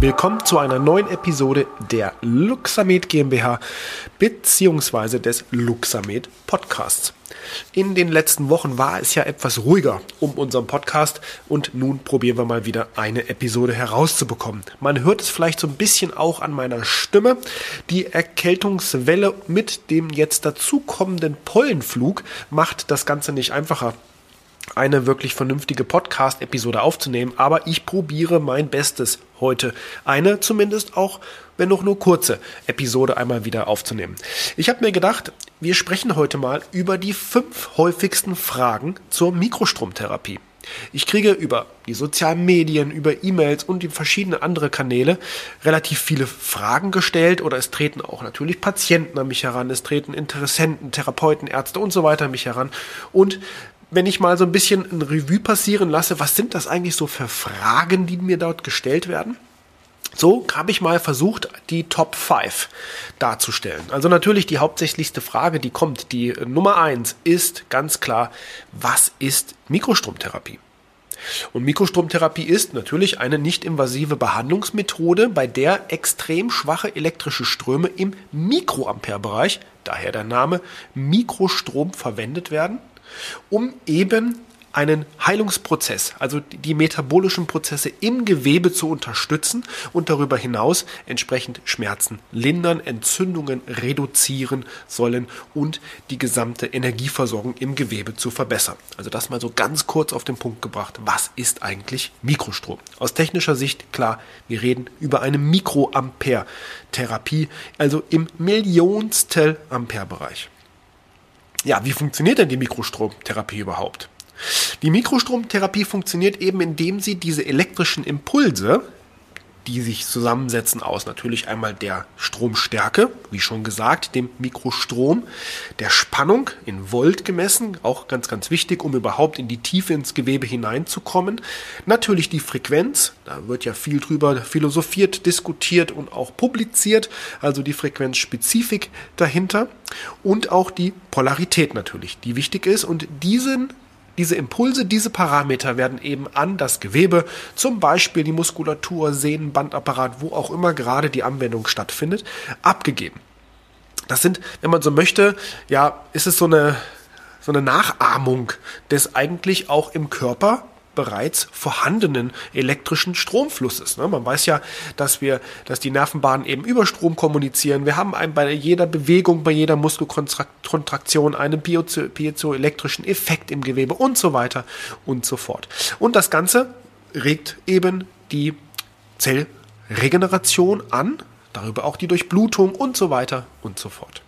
Willkommen zu einer neuen Episode der Luxamed GmbH bzw. des Luxamed Podcasts. In den letzten Wochen war es ja etwas ruhiger um unseren Podcast und nun probieren wir mal wieder eine Episode herauszubekommen. Man hört es vielleicht so ein bisschen auch an meiner Stimme. Die Erkältungswelle mit dem jetzt dazukommenden Pollenflug macht das Ganze nicht einfacher eine wirklich vernünftige Podcast-Episode aufzunehmen, aber ich probiere mein Bestes heute eine zumindest auch, wenn auch nur kurze Episode einmal wieder aufzunehmen. Ich habe mir gedacht, wir sprechen heute mal über die fünf häufigsten Fragen zur Mikrostromtherapie. Ich kriege über die sozialen Medien, über E-Mails und die verschiedenen andere Kanäle relativ viele Fragen gestellt oder es treten auch natürlich Patienten an mich heran, es treten Interessenten, Therapeuten, Ärzte und so weiter an mich heran und wenn ich mal so ein bisschen ein Revue passieren lasse, was sind das eigentlich so für Fragen, die mir dort gestellt werden? So habe ich mal versucht, die Top 5 darzustellen. Also natürlich die hauptsächlichste Frage, die kommt, die Nummer 1 ist ganz klar, was ist Mikrostromtherapie? Und Mikrostromtherapie ist natürlich eine nicht invasive Behandlungsmethode, bei der extrem schwache elektrische Ströme im Mikroamperebereich, daher der Name Mikrostrom verwendet werden um eben einen Heilungsprozess, also die metabolischen Prozesse im Gewebe zu unterstützen und darüber hinaus entsprechend Schmerzen lindern, Entzündungen reduzieren sollen und die gesamte Energieversorgung im Gewebe zu verbessern. Also das mal so ganz kurz auf den Punkt gebracht. Was ist eigentlich Mikrostrom? Aus technischer Sicht klar, wir reden über eine Mikroampere-Therapie, also im Millionstel Ampere-Bereich. Ja, wie funktioniert denn die Mikrostromtherapie überhaupt? Die Mikrostromtherapie funktioniert eben, indem sie diese elektrischen Impulse, die sich zusammensetzen aus natürlich einmal der Stromstärke, wie schon gesagt, dem Mikrostrom, der Spannung in Volt gemessen, auch ganz, ganz wichtig, um überhaupt in die Tiefe ins Gewebe hineinzukommen. Natürlich die Frequenz, da wird ja viel drüber philosophiert, diskutiert und auch publiziert, also die Frequenzspezifik dahinter und auch die Polarität natürlich, die wichtig ist und diesen diese Impulse, diese Parameter werden eben an das Gewebe, zum Beispiel die Muskulatur, Sehnen, Bandapparat, wo auch immer gerade die Anwendung stattfindet, abgegeben. Das sind, wenn man so möchte, ja, ist es so eine, so eine Nachahmung des eigentlich auch im Körper bereits vorhandenen elektrischen Stromflusses. Ne? Man weiß ja, dass wir, dass die Nervenbahnen eben über Strom kommunizieren. Wir haben bei jeder Bewegung, bei jeder Muskelkontraktion einen piezoelektrischen Effekt im Gewebe und so weiter und so fort. Und das Ganze regt eben die Zellregeneration an, darüber auch die Durchblutung und so weiter und so fort.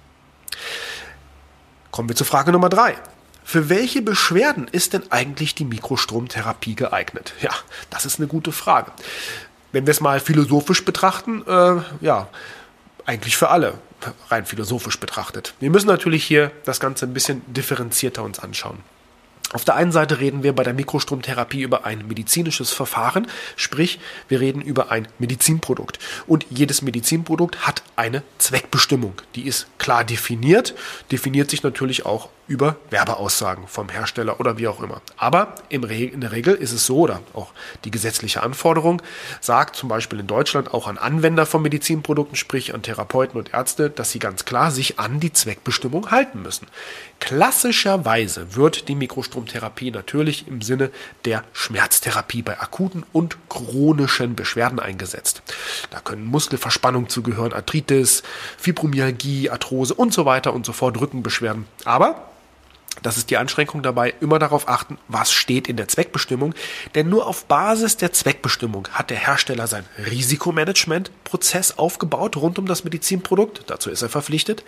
Kommen wir zur Frage Nummer drei. Für welche Beschwerden ist denn eigentlich die Mikrostromtherapie geeignet? Ja, das ist eine gute Frage. Wenn wir es mal philosophisch betrachten, äh, ja, eigentlich für alle, rein philosophisch betrachtet. Wir müssen natürlich hier das Ganze ein bisschen differenzierter uns anschauen. Auf der einen Seite reden wir bei der Mikrostromtherapie über ein medizinisches Verfahren, sprich wir reden über ein Medizinprodukt. Und jedes Medizinprodukt hat eine Zweckbestimmung. Die ist klar definiert, definiert sich natürlich auch über Werbeaussagen vom Hersteller oder wie auch immer. Aber in der Regel ist es so, oder auch die gesetzliche Anforderung sagt zum Beispiel in Deutschland auch an Anwender von Medizinprodukten, sprich an Therapeuten und Ärzte, dass sie ganz klar sich an die Zweckbestimmung halten müssen. Klassischerweise wird die Mikrostromtherapie natürlich im Sinne der Schmerztherapie bei akuten und chronischen Beschwerden eingesetzt. Da können Muskelverspannungen zugehören, Arthritis, Fibromyalgie, Arthrose und so weiter und so fort, Rückenbeschwerden. Aber das ist die Anschränkung dabei, immer darauf achten, was steht in der Zweckbestimmung. Denn nur auf Basis der Zweckbestimmung hat der Hersteller sein Risikomanagement-Prozess aufgebaut rund um das Medizinprodukt. Dazu ist er verpflichtet.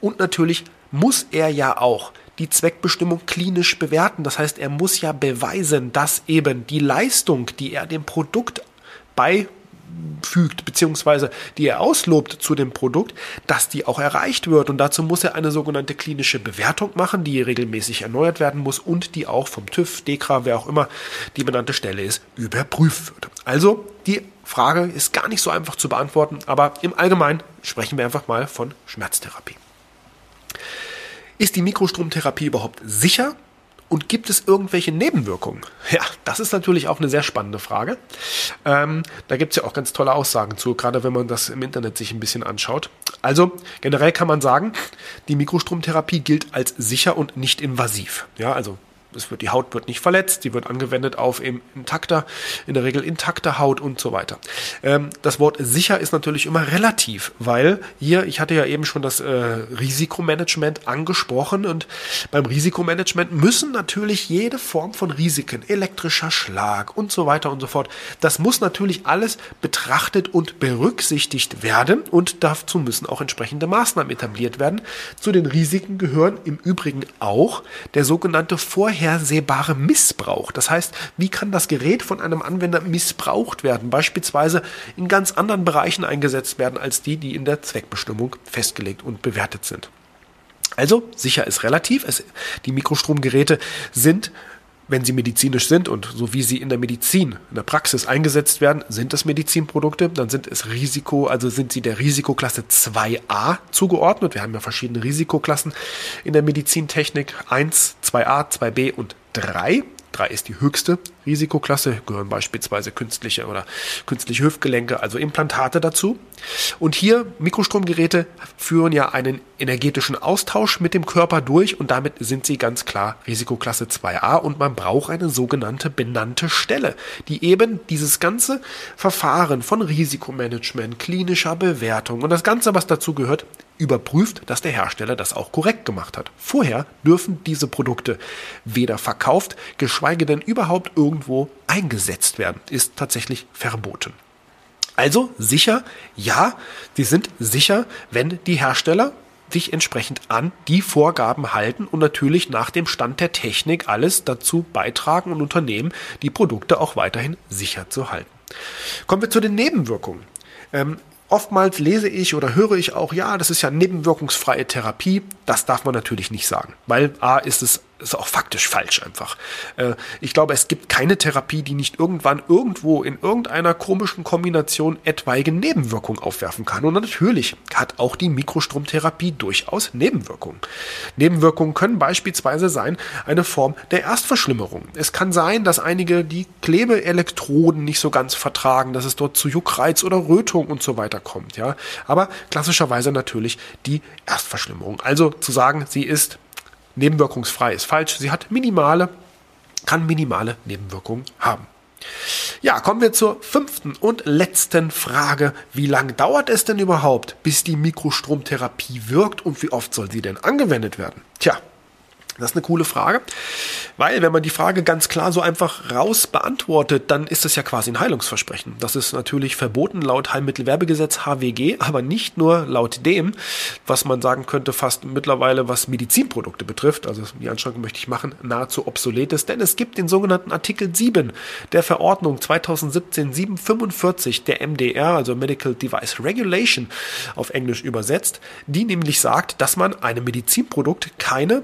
Und natürlich muss er ja auch die Zweckbestimmung klinisch bewerten. Das heißt, er muss ja beweisen, dass eben die Leistung, die er dem Produkt bei fügt, beziehungsweise die er auslobt zu dem Produkt, dass die auch erreicht wird. Und dazu muss er eine sogenannte klinische Bewertung machen, die regelmäßig erneuert werden muss und die auch vom TÜV, DEKRA, wer auch immer die benannte Stelle ist, überprüft wird. Also die Frage ist gar nicht so einfach zu beantworten, aber im Allgemeinen sprechen wir einfach mal von Schmerztherapie. Ist die Mikrostromtherapie überhaupt sicher Und gibt es irgendwelche Nebenwirkungen? Ja, das ist natürlich auch eine sehr spannende Frage. Ähm, da gibt es ja auch ganz tolle Aussagen zu, gerade wenn man das im Internet sich ein bisschen anschaut. Also generell kann man sagen, die Mikrostromtherapie gilt als sicher und nicht invasiv. Ja, also es wird, die Haut wird nicht verletzt, die wird angewendet auf eben intakter, in der Regel intakter Haut und so weiter. Ähm, das Wort sicher ist natürlich immer relativ, weil hier, ich hatte ja eben schon das äh, Risikomanagement angesprochen und beim Risikomanagement müssen natürlich jede Form von Risiken, elektrischer Schlag und so weiter und so fort, das muss natürlich alles betrachtet und berücksichtigt werden und dazu müssen auch entsprechende Maßnahmen etabliert werden. Zu den Risiken gehören im Übrigen auch der sogenannte Vorher unvorhersehbare Missbrauch. Das heißt, wie kann das Gerät von einem Anwender missbraucht werden, beispielsweise in ganz anderen Bereichen eingesetzt werden als die, die in der Zweckbestimmung festgelegt und bewertet sind. Also sicher ist relativ. Es, die Mikrostromgeräte sind wenn sie medizinisch sind und so wie sie in der Medizin, in der Praxis eingesetzt werden, sind es Medizinprodukte, dann sind es Risiko, also sind sie der Risikoklasse 2a zugeordnet. Wir haben ja verschiedene Risikoklassen in der Medizintechnik. 1, 2a, 2b und 3. 3 ist die höchste Risikoklasse, gehören beispielsweise künstliche oder künstliche Hüftgelenke, also Implantate dazu. Und hier Mikrostromgeräte führen ja einen energetischen Austausch mit dem Körper durch und damit sind sie ganz klar Risikoklasse 2a und man braucht eine sogenannte benannte Stelle, die eben dieses ganze Verfahren von Risikomanagement, klinischer Bewertung und das Ganze, was dazu gehört, überprüft, dass der Hersteller das auch korrekt gemacht hat. Vorher dürfen diese Produkte weder verkauft, geschweige denn überhaupt irgendwo eingesetzt werden. Ist tatsächlich verboten. Also sicher, ja, sie sind sicher, wenn die Hersteller sich entsprechend an die Vorgaben halten und natürlich nach dem Stand der Technik alles dazu beitragen und unternehmen, die Produkte auch weiterhin sicher zu halten. Kommen wir zu den Nebenwirkungen. Ähm, Oftmals lese ich oder höre ich auch, ja, das ist ja nebenwirkungsfreie Therapie. Das darf man natürlich nicht sagen, weil A ist es ist auch faktisch falsch einfach. Äh, ich glaube, es gibt keine Therapie, die nicht irgendwann irgendwo in irgendeiner komischen Kombination etwaige Nebenwirkungen aufwerfen kann. Und natürlich hat auch die Mikrostromtherapie durchaus Nebenwirkungen. Nebenwirkungen können beispielsweise sein eine Form der Erstverschlimmerung. Es kann sein, dass einige die Klebeelektroden nicht so ganz vertragen, dass es dort zu Juckreiz oder Rötung und so weiter kommt. Ja, aber klassischerweise natürlich die Erstverschlimmerung. Also zu sagen, sie ist nebenwirkungsfrei ist falsch. Sie hat minimale, kann minimale Nebenwirkungen haben. Ja, kommen wir zur fünften und letzten Frage. Wie lange dauert es denn überhaupt, bis die Mikrostromtherapie wirkt und wie oft soll sie denn angewendet werden? Tja, das ist eine coole Frage, weil wenn man die Frage ganz klar so einfach raus beantwortet, dann ist es ja quasi ein Heilungsversprechen. Das ist natürlich verboten laut Heilmittelwerbegesetz HWG, aber nicht nur laut dem, was man sagen könnte, fast mittlerweile, was Medizinprodukte betrifft, also die Anschränkung möchte ich machen, nahezu obsolet ist, denn es gibt den sogenannten Artikel 7 der Verordnung 2017-745 der MDR, also Medical Device Regulation auf Englisch übersetzt, die nämlich sagt, dass man einem Medizinprodukt keine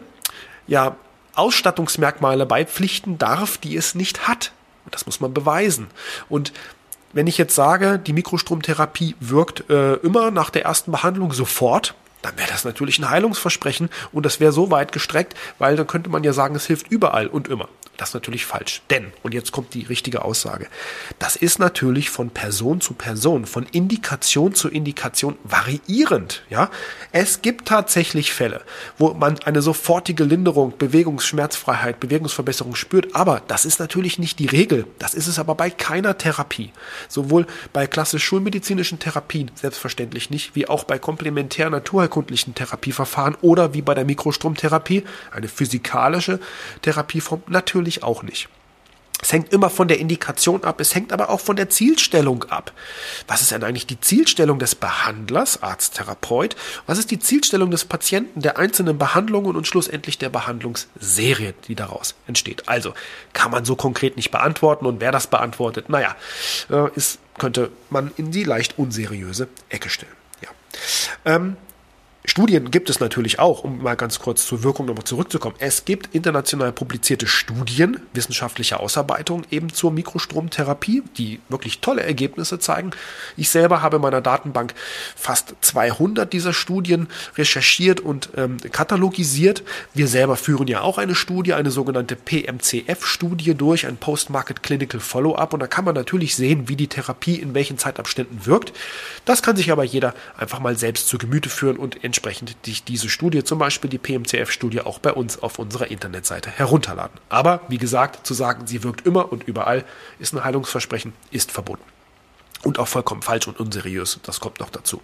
ja, Ausstattungsmerkmale beipflichten darf, die es nicht hat. Und das muss man beweisen. Und wenn ich jetzt sage, die Mikrostromtherapie wirkt äh, immer nach der ersten Behandlung sofort, dann wäre das natürlich ein Heilungsversprechen und das wäre so weit gestreckt, weil dann könnte man ja sagen, es hilft überall und immer. Das ist natürlich falsch. Denn, und jetzt kommt die richtige Aussage, das ist natürlich von Person zu Person, von Indikation zu Indikation variierend. Ja? Es gibt tatsächlich Fälle, wo man eine sofortige Linderung, Bewegungsschmerzfreiheit, Bewegungsverbesserung spürt, aber das ist natürlich nicht die Regel. Das ist es aber bei keiner Therapie. Sowohl bei klassisch schulmedizinischen Therapien selbstverständlich nicht, wie auch bei komplementär naturheilkundlichen Therapieverfahren oder wie bei der Mikrostromtherapie, eine physikalische Therapieform, natürlich natürlich auch nicht. Es hängt immer von der Indikation ab, es hängt aber auch von der Zielstellung ab. Was ist denn eigentlich die Zielstellung des Behandlers, Arzt, Therapeut? Was ist die Zielstellung des Patienten, der einzelnen Behandlungen und schlussendlich der Behandlungsserie, die daraus entsteht? Also kann man so konkret nicht beantworten und wer das beantwortet, naja, äh, ist, könnte man in die leicht unseriöse Ecke stellen. Ja. Ähm, Studien gibt es natürlich auch, um mal ganz kurz zur Wirkung nochmal zurückzukommen. Es gibt international publizierte Studien, wissenschaftliche Ausarbeitungen eben zur Mikrostromtherapie, die wirklich tolle Ergebnisse zeigen. Ich selber habe in meiner Datenbank fast 200 dieser Studien recherchiert und ähm, katalogisiert. Wir selber führen ja auch eine Studie, eine sogenannte PMCF-Studie durch, ein Post-Market Clinical Follow-up. Und da kann man natürlich sehen, wie die Therapie in welchen Zeitabständen wirkt. Das kann sich aber jeder einfach mal selbst zu Gemüte führen und entsprechend diese Studie, zum Beispiel die PMCF-Studie, auch bei uns auf unserer Internetseite herunterladen. Aber wie gesagt, zu sagen, sie wirkt immer und überall, ist ein Heilungsversprechen, ist verboten. Und auch vollkommen falsch und unseriös. Das kommt noch dazu.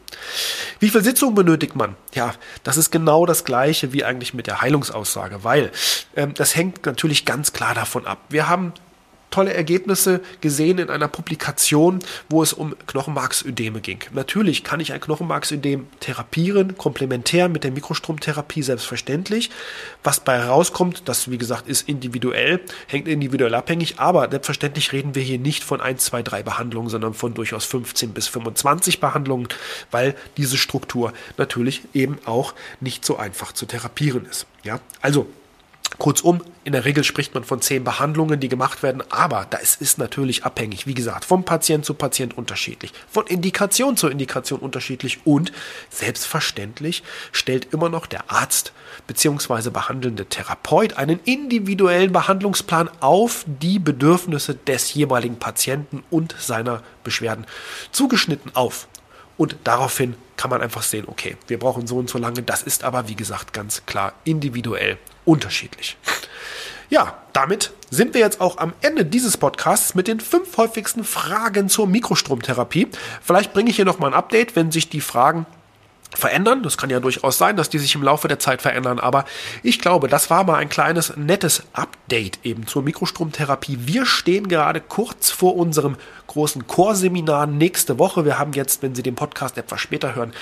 Wie viel Sitzungen benötigt man? Ja, das ist genau das Gleiche wie eigentlich mit der Heilungsaussage, weil ähm, das hängt natürlich ganz klar davon ab. Wir haben tolle Ergebnisse gesehen in einer Publikation, wo es um Knochenmarksödeme ging. Natürlich kann ich ein Knochenmarksödem therapieren, komplementär mit der Mikrostromtherapie selbstverständlich. Was bei rauskommt, das wie gesagt ist individuell, hängt individuell abhängig, aber selbstverständlich reden wir hier nicht von 1, 2, 3 Behandlungen, sondern von durchaus 15 bis 25 Behandlungen, weil diese Struktur natürlich eben auch nicht so einfach zu therapieren ist. Ja, also Kurzum, in der Regel spricht man von zehn Behandlungen, die gemacht werden, aber das ist natürlich abhängig, wie gesagt, vom Patient zu Patient unterschiedlich, von Indikation zu Indikation unterschiedlich und selbstverständlich stellt immer noch der Arzt bzw. behandelnde Therapeut einen individuellen Behandlungsplan auf die Bedürfnisse des jeweiligen Patienten und seiner Beschwerden zugeschnitten auf. Und daraufhin kann man einfach sehen, okay, wir brauchen so und so lange. Das ist aber, wie gesagt, ganz klar individuell unterschiedlich. Ja, damit sind wir jetzt auch am Ende dieses Podcasts mit den fünf häufigsten Fragen zur Mikrostromtherapie. Vielleicht bringe ich hier nochmal ein Update, wenn sich die Fragen verändern. Das kann ja durchaus sein, dass die sich im Laufe der Zeit verändern, aber ich glaube, das war mal ein kleines nettes Update eben zur Mikrostromtherapie. Wir stehen gerade kurz vor unserem großen Chorseminar nächste Woche. Wir haben jetzt, wenn Sie den Podcast etwas später hören,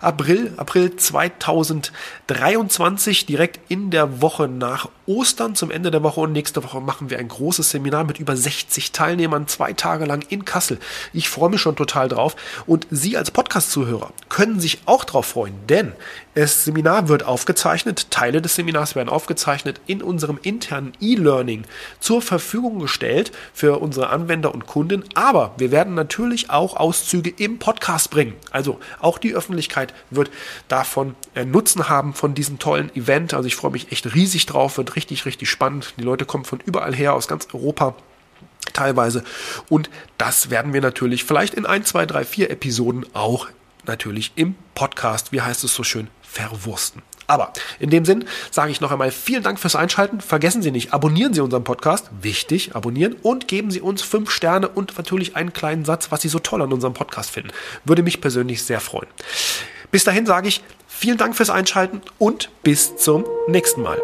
April, April 2023, direkt in der Woche nach Ostern, zum Ende der Woche und nächste Woche machen wir ein großes Seminar mit über 60 Teilnehmern, zwei Tage lang in Kassel. Ich freue mich schon total drauf und Sie als Podcast-Zuhörer können sich auch drauf freuen, denn das Seminar wird aufgezeichnet, Teile des Seminars werden aufgezeichnet in unserem internen E-Learning zur Verfügung gestellt für unsere Anwender und Kunden, aber wir werden natürlich auch Auszüge im Podcast bringen. Also auch die Öffentlichkeit wird davon äh, Nutzen haben von diesem tollen Event. Also ich freue mich echt riesig drauf, wird richtig, richtig spannend. Die Leute kommen von überall her, aus ganz Europa teilweise. Und das werden wir natürlich vielleicht in ein, zwei, drei, vier Episoden auch natürlich im Podcast, wie heißt es so schön, verwursten. Aber in dem Sinn sage ich noch einmal vielen Dank fürs Einschalten. Vergessen Sie nicht, abonnieren Sie unseren Podcast. Wichtig, abonnieren und geben Sie uns fünf Sterne und natürlich einen kleinen Satz, was Sie so toll an unserem Podcast finden. Würde mich persönlich sehr freuen. Bis dahin sage ich vielen Dank fürs Einschalten und bis zum nächsten Mal.